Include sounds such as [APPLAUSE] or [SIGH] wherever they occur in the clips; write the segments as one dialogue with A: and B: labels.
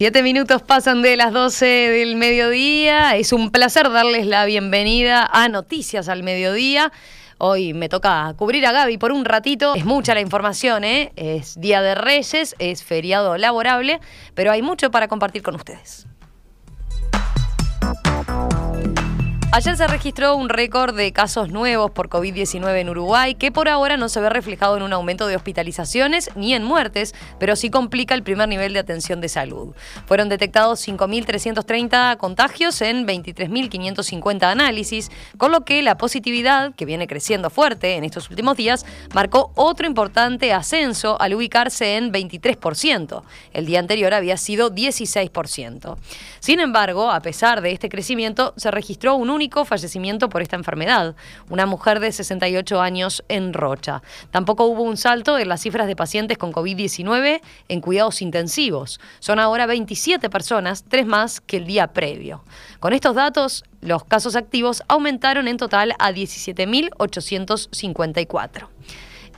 A: Siete minutos pasan de las 12 del mediodía. Es un placer darles la bienvenida a Noticias al Mediodía. Hoy me toca cubrir a Gaby por un ratito. Es mucha la información, ¿eh? Es Día de Reyes, es feriado laborable, pero hay mucho para compartir con ustedes. Ayer se registró un récord de casos nuevos por COVID-19 en Uruguay, que por ahora no se ve reflejado en un aumento de hospitalizaciones ni en muertes, pero sí complica el primer nivel de atención de salud. Fueron detectados 5.330 contagios en 23.550 análisis, con lo que la positividad, que viene creciendo fuerte en estos últimos días, marcó otro importante ascenso al ubicarse en 23%. El día anterior había sido 16%. Sin embargo, a pesar de este crecimiento, se registró un único fallecimiento por esta enfermedad, una mujer de 68 años en Rocha. Tampoco hubo un salto en las cifras de pacientes con COVID-19 en cuidados intensivos. Son ahora 27 personas, tres más que el día previo. Con estos datos, los casos activos aumentaron en total a 17.854.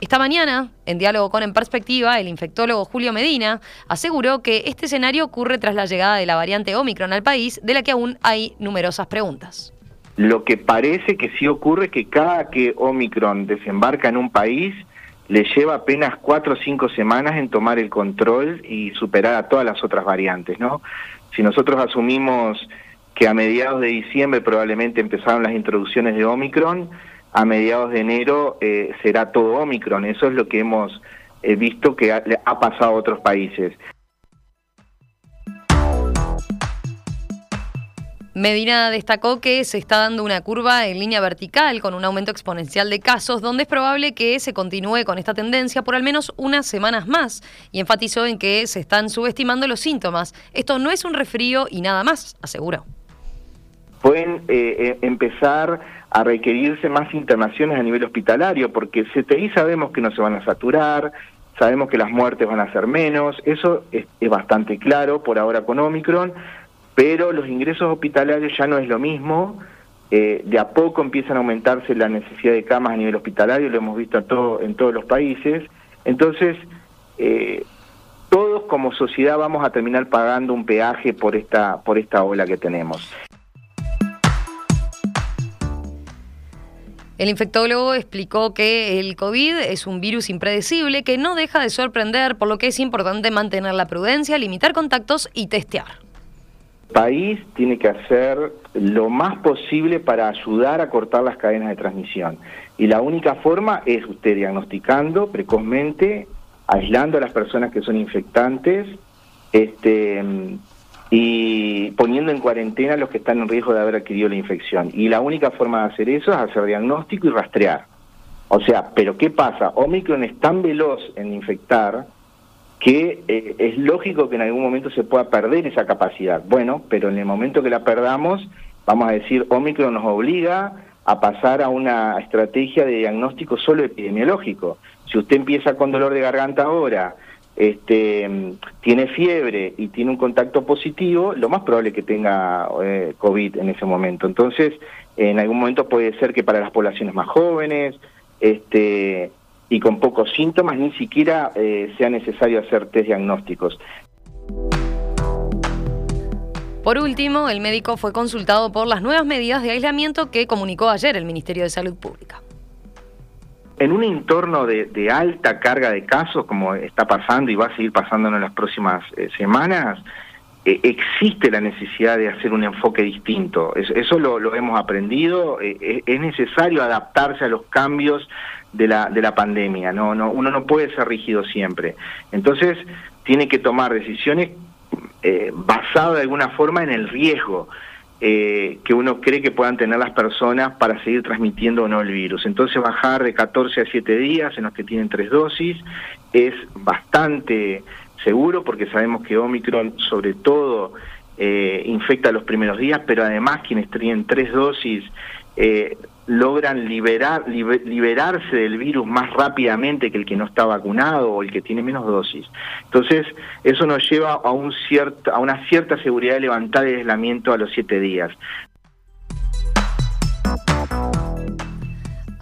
A: Esta mañana, en diálogo con En Perspectiva, el infectólogo Julio Medina aseguró que este escenario ocurre tras la llegada de la variante Omicron al país, de la que aún hay numerosas preguntas.
B: Lo que parece que sí ocurre es que cada que Omicron desembarca en un país, le lleva apenas cuatro o cinco semanas en tomar el control y superar a todas las otras variantes, ¿no? Si nosotros asumimos que a mediados de diciembre probablemente empezaron las introducciones de Omicron, a mediados de enero eh, será todo Omicron. Eso es lo que hemos eh, visto que ha, ha pasado a otros países.
A: Medina destacó que se está dando una curva en línea vertical con un aumento exponencial de casos, donde es probable que se continúe con esta tendencia por al menos unas semanas más, y enfatizó en que se están subestimando los síntomas. Esto no es un resfrío y nada más, aseguró.
B: Pueden eh, eh, empezar a requerirse más internaciones a nivel hospitalario, porque CTI sabemos que no se van a saturar, sabemos que las muertes van a ser menos, eso es, es bastante claro por ahora con Omicron, pero los ingresos hospitalarios ya no es lo mismo, eh, de a poco empiezan a aumentarse la necesidad de camas a nivel hospitalario, lo hemos visto todo, en todos los países, entonces eh, todos como sociedad vamos a terminar pagando un peaje por esta, por esta ola que tenemos.
A: El infectólogo explicó que el COVID es un virus impredecible que no deja de sorprender, por lo que es importante mantener la prudencia, limitar contactos y testear.
B: País tiene que hacer lo más posible para ayudar a cortar las cadenas de transmisión. Y la única forma es usted diagnosticando precozmente, aislando a las personas que son infectantes, este, y poniendo en cuarentena a los que están en riesgo de haber adquirido la infección. Y la única forma de hacer eso es hacer diagnóstico y rastrear. O sea, pero ¿qué pasa? Omicron es tan veloz en infectar que eh, es lógico que en algún momento se pueda perder esa capacidad. Bueno, pero en el momento que la perdamos, vamos a decir, Omicron nos obliga a pasar a una estrategia de diagnóstico solo epidemiológico. Si usted empieza con dolor de garganta ahora, este, tiene fiebre y tiene un contacto positivo, lo más probable es que tenga eh, COVID en ese momento. Entonces, en algún momento puede ser que para las poblaciones más jóvenes este, y con pocos síntomas ni siquiera eh, sea necesario hacer test diagnósticos.
A: Por último, el médico fue consultado por las nuevas medidas de aislamiento que comunicó ayer el Ministerio de Salud Pública
B: en un entorno de, alta carga de casos, como está pasando y va a seguir pasando en las próximas eh, semanas, eh, existe la necesidad de hacer un enfoque distinto. eso lo, hemos aprendido. Eh, es necesario adaptarse a los cambios de la, de la pandemia. No, no, uno no puede ser rígido siempre. Entonces, tiene que tomar decisiones basadas de alguna forma en el riesgo. eh, que uno cree que puedan tener las personas para seguir transmitiendo o no el virus. Entonces bajar de 14 a 7 días en los que tienen tres dosis es bastante seguro porque sabemos que Omicron sobre todo eh, infecta los primeros días, pero además quienes tienen tres dosis eh, logran liberar, liberarse del virus más rápidamente que el que no está vacunado o el que tiene menos dosis. Entonces, eso nos lleva a, un cierto, a una cierta seguridad de levantar el aislamiento a los siete días.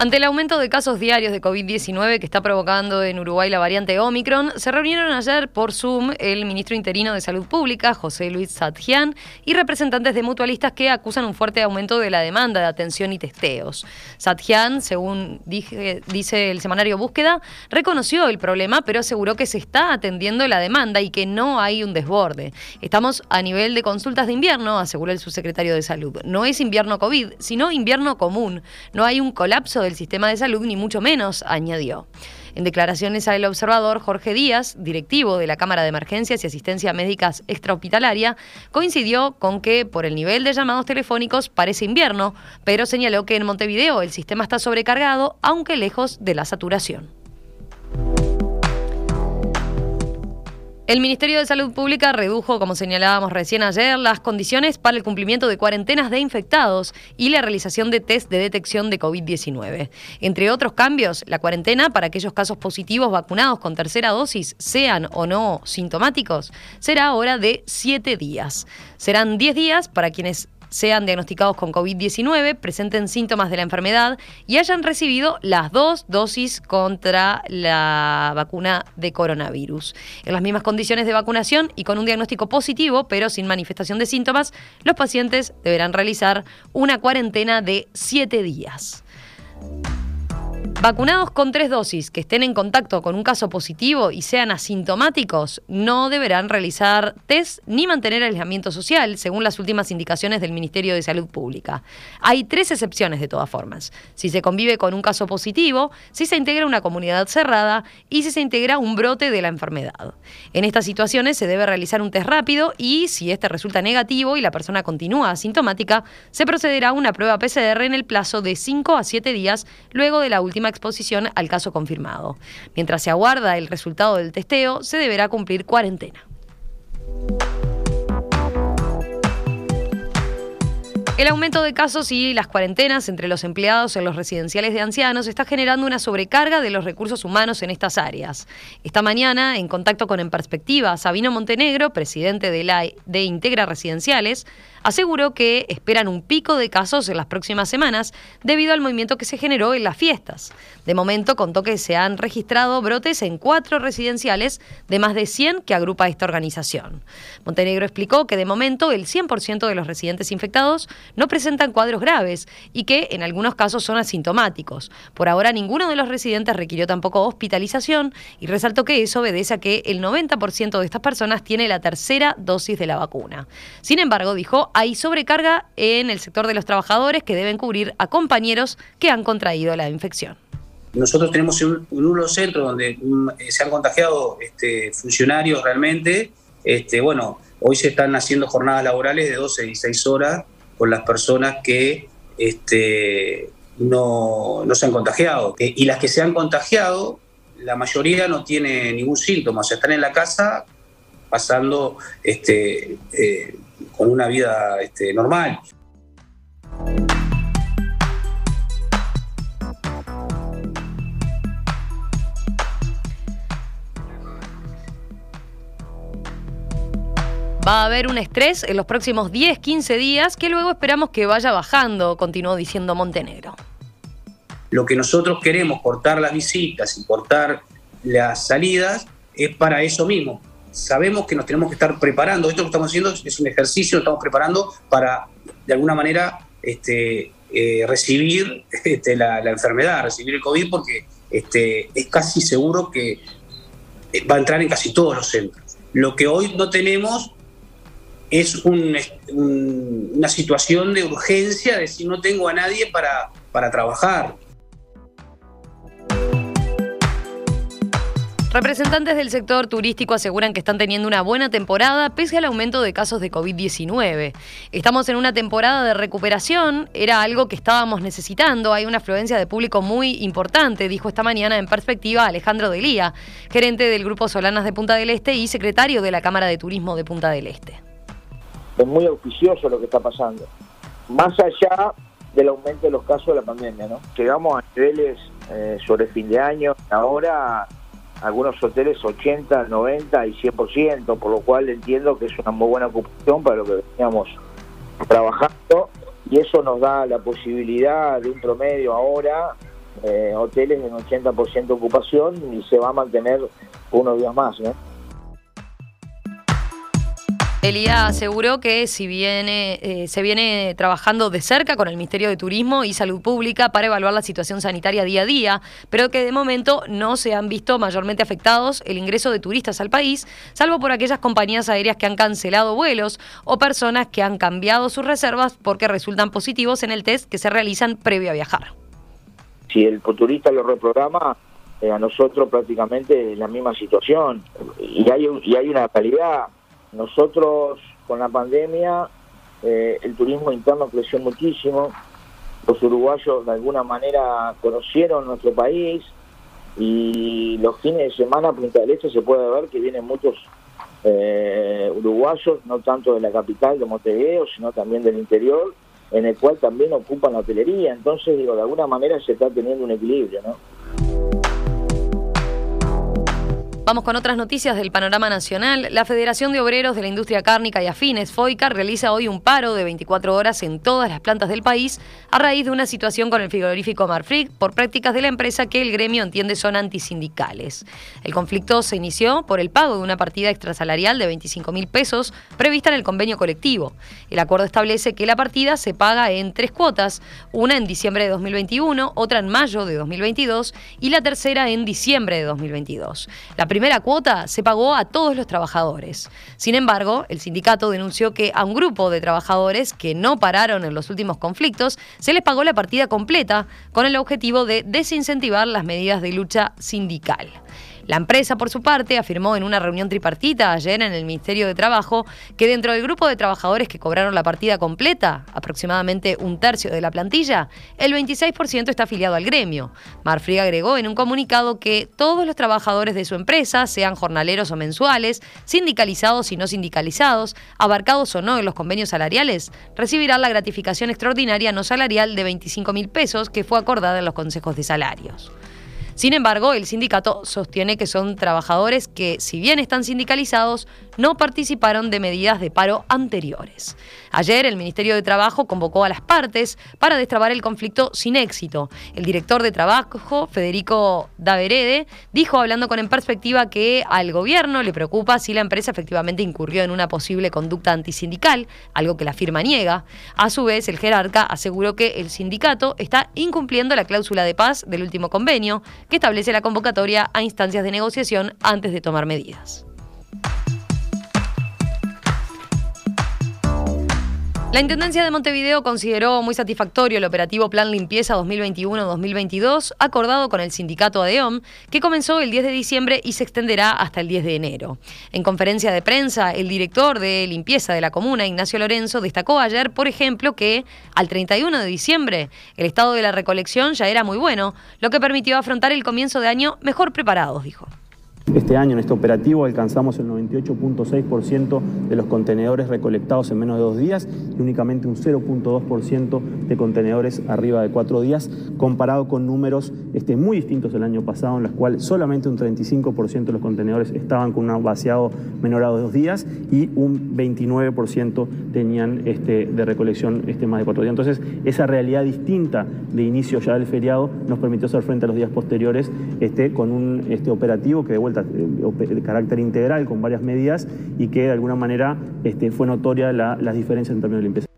A: Ante el aumento de casos diarios de COVID-19 que está provocando en Uruguay la variante Omicron, se reunieron ayer por Zoom el ministro interino de Salud Pública, José Luis Satjian, y representantes de mutualistas que acusan un fuerte aumento de la demanda de atención y testeos. Satjian, según dice el semanario Búsqueda, reconoció el problema, pero aseguró que se está atendiendo la demanda y que no hay un desborde. Estamos a nivel de consultas de invierno, aseguró el subsecretario de Salud. No es invierno COVID, sino invierno común. No hay un colapso de el sistema de salud, ni mucho menos, añadió. En declaraciones al observador, Jorge Díaz, directivo de la Cámara de Emergencias y Asistencia Médicas Extrahospitalaria, coincidió con que por el nivel de llamados telefónicos parece invierno, pero señaló que en Montevideo el sistema está sobrecargado, aunque lejos de la saturación. El Ministerio de Salud Pública redujo, como señalábamos recién ayer, las condiciones para el cumplimiento de cuarentenas de infectados y la realización de test de detección de COVID-19. Entre otros cambios, la cuarentena para aquellos casos positivos vacunados con tercera dosis, sean o no sintomáticos, será ahora de siete días. Serán diez días para quienes sean diagnosticados con COVID-19, presenten síntomas de la enfermedad y hayan recibido las dos dosis contra la vacuna de coronavirus. En las mismas condiciones de vacunación y con un diagnóstico positivo, pero sin manifestación de síntomas, los pacientes deberán realizar una cuarentena de siete días. Vacunados con tres dosis que estén en contacto con un caso positivo y sean asintomáticos no deberán realizar test ni mantener aislamiento social, según las últimas indicaciones del Ministerio de Salud Pública. Hay tres excepciones de todas formas. Si se convive con un caso positivo, si se integra una comunidad cerrada y si se integra un brote de la enfermedad. En estas situaciones se debe realizar un test rápido y, si este resulta negativo y la persona continúa asintomática, se procederá a una prueba PCR en el plazo de 5 a 7 días luego de la última exposición al caso confirmado. Mientras se aguarda el resultado del testeo, se deberá cumplir cuarentena. El aumento de casos y las cuarentenas entre los empleados en los residenciales de ancianos está generando una sobrecarga de los recursos humanos en estas áreas. Esta mañana, en contacto con En Perspectiva, Sabino Montenegro, presidente de, la, de Integra Residenciales, aseguró que esperan un pico de casos en las próximas semanas debido al movimiento que se generó en las fiestas. De momento contó que se han registrado brotes en cuatro residenciales de más de 100 que agrupa esta organización. Montenegro explicó que de momento el 100% de los residentes infectados no presentan cuadros graves y que en algunos casos son asintomáticos. Por ahora ninguno de los residentes requirió tampoco hospitalización y resaltó que eso obedece a que el 90% de estas personas tiene la tercera dosis de la vacuna. Sin embargo, dijo, hay sobrecarga en el sector de los trabajadores que deben cubrir a compañeros que han contraído la infección.
C: Nosotros tenemos un, un centro donde mm, eh, se han contagiado este, funcionarios realmente. Este, bueno, hoy se están haciendo jornadas laborales de 12 y 6 horas con las personas que este, no, se han contagiado. Eh, y las que se han contagiado, la mayoría no tiene ningún síntoma, o sea, están en la casa pasando eh, con una vida este, normal.
A: Va a haber un estrés en los próximos 10, 15 días que luego esperamos que vaya bajando, continuó diciendo Montenegro.
C: Lo que nosotros queremos, cortar las visitas y cortar las salidas, es para eso mismo, sabemos que nos tenemos que estar preparando. Esto que estamos haciendo es un ejercicio, nos estamos preparando para, de alguna manera, este, eh, recibir [LAUGHS] este, la, enfermedad, recibir el COVID, porque este, es casi seguro que eh, va a entrar en casi todos los centros. Lo que hoy no tenemos es una situación de urgencia, de si no tengo a nadie para, para trabajar.
A: Representantes del sector turístico aseguran que están teniendo una buena temporada pese al aumento de casos de COVID-19. Estamos en una temporada de recuperación, era algo que estábamos necesitando, hay una afluencia de público muy importante, dijo esta mañana en perspectiva Alejandro Delía, gerente del Grupo Solanas de Punta del Este y secretario de la Cámara de Turismo de Punta del Este.
D: Es muy auspicioso lo que está pasando, más allá del aumento de los casos de la pandemia, ¿no? Llegamos a niveles eh, sobre fin de año, ahora algunos hoteles 80, 90 y 100%, por lo cual entiendo que es una muy buena ocupación para lo que veníamos trabajando y eso nos da la posibilidad de un promedio ahora, eh, hoteles en 80% ocupación y se va a mantener unos días más.
A: Elía aseguró que si viene, eh, se viene trabajando de cerca con el Ministerio de Turismo y Salud Pública para evaluar la situación sanitaria día a día, pero que de momento no se han visto mayormente afectados el ingreso de turistas al país, salvo por aquellas compañías aéreas que han cancelado vuelos o personas que han cambiado sus reservas porque resultan positivos en el test que se realizan previo a viajar.
D: Si el turista lo reprograma, eh, a nosotros prácticamente es la misma situación y hay, y hay una calidad nosotros con la pandemia eh, el turismo interno creció muchísimo, los uruguayos de alguna manera conocieron nuestro país y los fines de semana Punta del Este se puede ver que vienen muchos eh, uruguayos, no tanto de la capital de Montevideo, sino también del interior, en el cual también ocupan la hotelería. Entonces, digo, de alguna manera se está teniendo un equilibrio, ¿no?
A: Vamos con otras noticias del panorama nacional. La Federación de Obreros de la Industria Cárnica y Afines, FOICA, realiza hoy un paro de 24 horas en todas las plantas del país a raíz de una situación con el frigorífico Marfrig por prácticas de la empresa que el gremio entiende son antisindicales. El conflicto se inició por el pago de una partida extrasalarial de 25 mil pesos prevista en el convenio colectivo. El acuerdo establece que la partida se paga en tres cuotas, una en diciembre de 2021, otra en mayo de 2022 y la tercera en diciembre de 2022. La primera cuota se pagó a todos los trabajadores. Sin embargo, el sindicato denunció que a un grupo de trabajadores que no pararon en los últimos conflictos se les pagó la partida completa con el objetivo de desincentivar las medidas de lucha sindical. La empresa, por su parte, afirmó en una reunión tripartita ayer en el Ministerio de Trabajo que dentro del grupo de trabajadores que cobraron la partida completa, aproximadamente un tercio de la plantilla, el 26% está afiliado al gremio. Marfrig agregó en un comunicado que todos los trabajadores de su empresa, sean jornaleros o mensuales, sindicalizados y no sindicalizados, abarcados o no en los convenios salariales, recibirán la gratificación extraordinaria no salarial de 25 mil pesos que fue acordada en los consejos de salarios. Sin embargo, el sindicato sostiene que son trabajadores que, si bien están sindicalizados, no participaron de medidas de paro anteriores. Ayer el Ministerio de Trabajo convocó a las partes para destrabar el conflicto sin éxito. El director de Trabajo, Federico Daverede, dijo hablando con En Perspectiva que al gobierno le preocupa si la empresa efectivamente incurrió en una posible conducta antisindical, algo que la firma niega. A su vez, el jerarca aseguró que el sindicato está incumpliendo la cláusula de paz del último convenio, que establece la convocatoria a instancias de negociación antes de tomar medidas. La Intendencia de Montevideo consideró muy satisfactorio el operativo Plan Limpieza 2021-2022 acordado con el sindicato ADEOM, que comenzó el 10 de diciembre y se extenderá hasta el 10 de enero. En conferencia de prensa, el director de limpieza de la comuna, Ignacio Lorenzo, destacó ayer, por ejemplo, que al 31 de diciembre el estado de la recolección ya era muy bueno, lo que permitió afrontar el comienzo de año mejor preparados, dijo.
E: Este año en este operativo alcanzamos el 98.6% de los contenedores recolectados en menos de dos días y únicamente un 0.2% de contenedores arriba de cuatro días, comparado con números este, muy distintos del año pasado, en los cuales solamente un 35% de los contenedores estaban con un vaciado menor a dos días y un 29% tenían este, de recolección este, más de cuatro días. Entonces, esa realidad distinta de inicio ya del feriado nos permitió hacer frente a los días posteriores este, con un este, operativo que de vuelta eh, de carácter integral con varias medidas y que de alguna manera este, fue notoria la, las diferencias en términos de limpieza.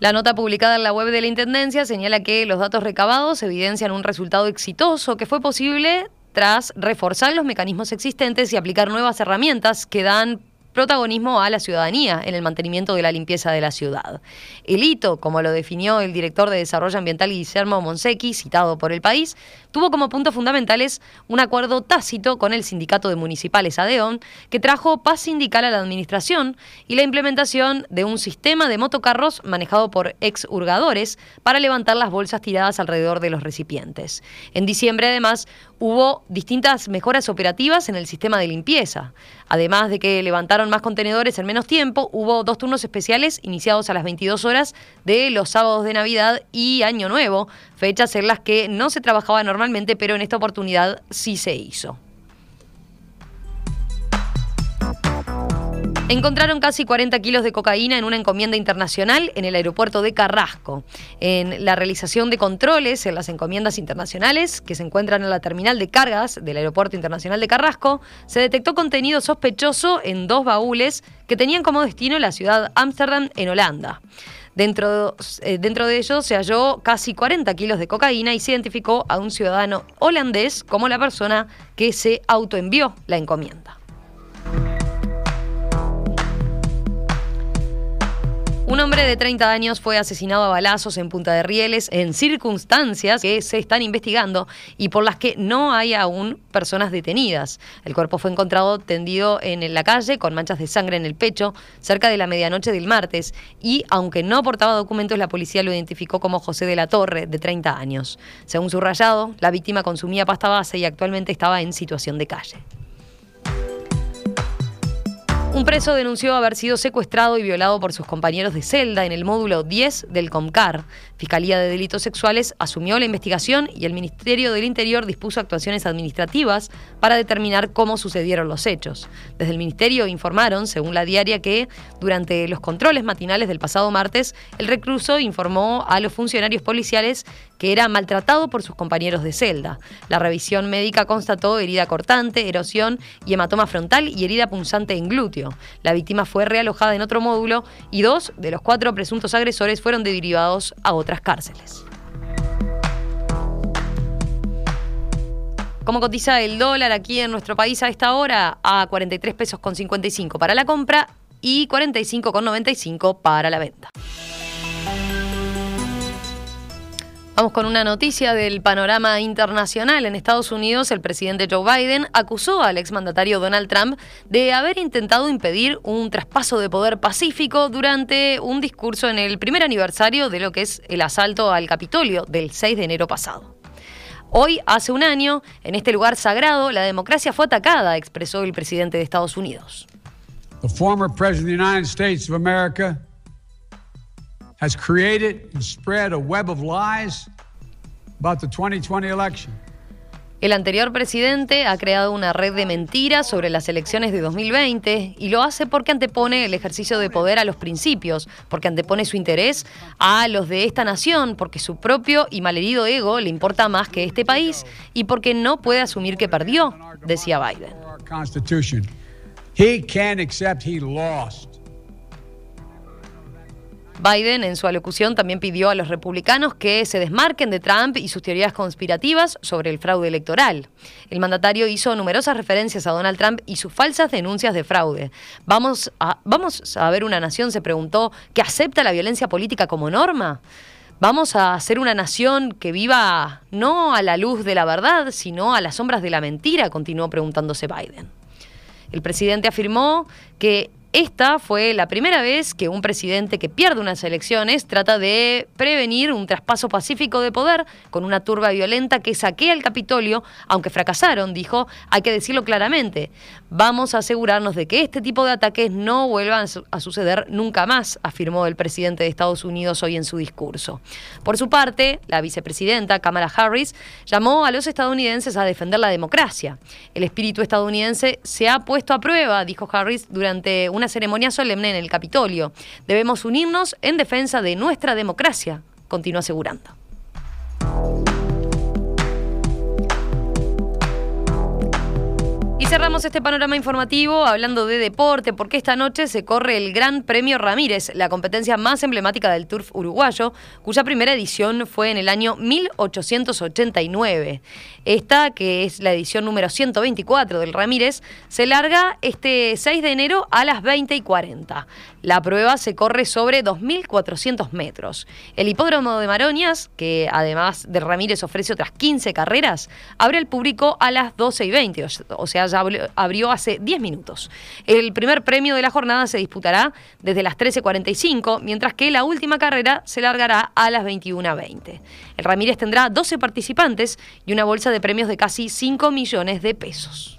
A: La nota publicada en la web de la Intendencia señala que los datos recabados evidencian un resultado exitoso que fue posible tras reforzar los mecanismos existentes y aplicar nuevas herramientas que dan protagonismo a la ciudadanía en el mantenimiento de la limpieza de la ciudad. El hito, como lo definió el director de Desarrollo Ambiental Guillermo Monsecchi, citado por el país, tuvo como puntos fundamentales un acuerdo tácito con el sindicato de municipales ADEON, que trajo paz sindical a la administración y la implementación de un sistema de motocarros manejado por ex hurgadores para levantar las bolsas tiradas alrededor de los recipientes. En diciembre, además, hubo distintas mejoras operativas en el sistema de limpieza. Además de que levantaron más contenedores en menos tiempo, hubo dos turnos especiales iniciados a las 22 horas de los sábados de Navidad y Año Nuevo, fechas en las que no se trabajaba normalmente, pero en esta oportunidad sí se hizo. Encontraron casi 40 kilos de cocaína en una encomienda internacional en el aeropuerto de Carrasco. En la realización de controles en las encomiendas internacionales que se encuentran en la terminal de cargas del Aeropuerto Internacional de Carrasco, se detectó contenido sospechoso en dos baúles que tenían como destino la ciudad Ámsterdam en Holanda. Dentro, eh, dentro de ellos se halló casi 40 kilos de cocaína y se identificó a un ciudadano holandés como la persona que se autoenvió la encomienda. Un hombre de 30 años fue asesinado a balazos en Punta de Rieles en circunstancias que se están investigando y por las que no hay aún personas detenidas. El cuerpo fue encontrado tendido en la calle con manchas de sangre en el pecho cerca de la medianoche del martes y, aunque no portaba documentos, la policía lo identificó como José de la Torre, de 30 años. Según su rayado, la víctima consumía pasta base y actualmente estaba en situación de calle. Un preso denunció haber sido secuestrado y violado por sus compañeros de celda en el módulo 10 del COMCAR. Fiscalía de Delitos Sexuales asumió la investigación y el Ministerio del Interior dispuso actuaciones administrativas para determinar cómo sucedieron los hechos. Desde el Ministerio informaron, según la diaria, que durante los controles matinales del pasado martes, el recluso informó a los funcionarios policiales que era maltratado por sus compañeros de celda. La revisión médica constató herida cortante, erosión y hematoma frontal y herida punzante en glúteo. La víctima fue realojada en otro módulo y dos de los cuatro presuntos agresores fueron derivados a otras cárceles. ¿Cómo cotiza el dólar aquí en nuestro país a esta hora? A 43 pesos con 55 para la compra y 45 con 95 para la venta. Vamos con una noticia del panorama internacional. En Estados Unidos, el presidente Joe Biden acusó al exmandatario Donald Trump de haber intentado impedir un traspaso de poder pacífico durante un discurso en el primer aniversario de lo que es el asalto al Capitolio del 6 de enero pasado. Hoy, hace un año, en este lugar sagrado, la democracia fue atacada, expresó el presidente de Estados Unidos.
F: Has created and spread a web of lies about the 2020 election.
A: El anterior presidente ha creado una red de mentiras sobre las elecciones de 2020 y lo hace porque antepone el ejercicio de poder a los principios, porque antepone su interés a los de esta nación, porque su propio y malherido ego le importa más que este país y porque no puede asumir que perdió, decía Biden.
F: He can't accept he lost.
A: Biden en su alocución también pidió a los republicanos que se desmarquen de Trump y sus teorías conspirativas sobre el fraude electoral. El mandatario hizo numerosas referencias a Donald Trump y sus falsas denuncias de fraude. Vamos a, vamos a ver una nación, se preguntó, que acepta la violencia política como norma. Vamos a ser una nación que viva no a la luz de la verdad, sino a las sombras de la mentira, continuó preguntándose Biden. El presidente afirmó que esta fue la primera vez que un presidente que pierde unas elecciones trata de prevenir un traspaso pacífico de poder con una turba violenta que saquea el Capitolio, aunque fracasaron, dijo, hay que decirlo claramente. Vamos a asegurarnos de que este tipo de ataques no vuelvan a suceder nunca más, afirmó el presidente de Estados Unidos hoy en su discurso. Por su parte, la vicepresidenta Kamala Harris llamó a los estadounidenses a defender la democracia. El espíritu estadounidense se ha puesto a prueba, dijo Harris, durante una ceremonia solemne en el Capitolio. Debemos unirnos en defensa de nuestra democracia, continuó asegurando. Cerramos este panorama informativo hablando de deporte, porque esta noche se corre el Gran Premio Ramírez, la competencia más emblemática del turf uruguayo, cuya primera edición fue en el año 1889. Esta, que es la edición número 124 del Ramírez, se larga este 6 de enero a las 20 y 40. La prueba se corre sobre 2.400 metros. El hipódromo de Maroñas, que además de Ramírez ofrece otras 15 carreras, abre al público a las 12 y 20, o sea, ya abrió hace 10 minutos. El primer premio de la jornada se disputará desde las 13.45, mientras que la última carrera se largará a las 21.20. El Ramírez tendrá 12 participantes y una bolsa de premios de casi 5 millones de pesos.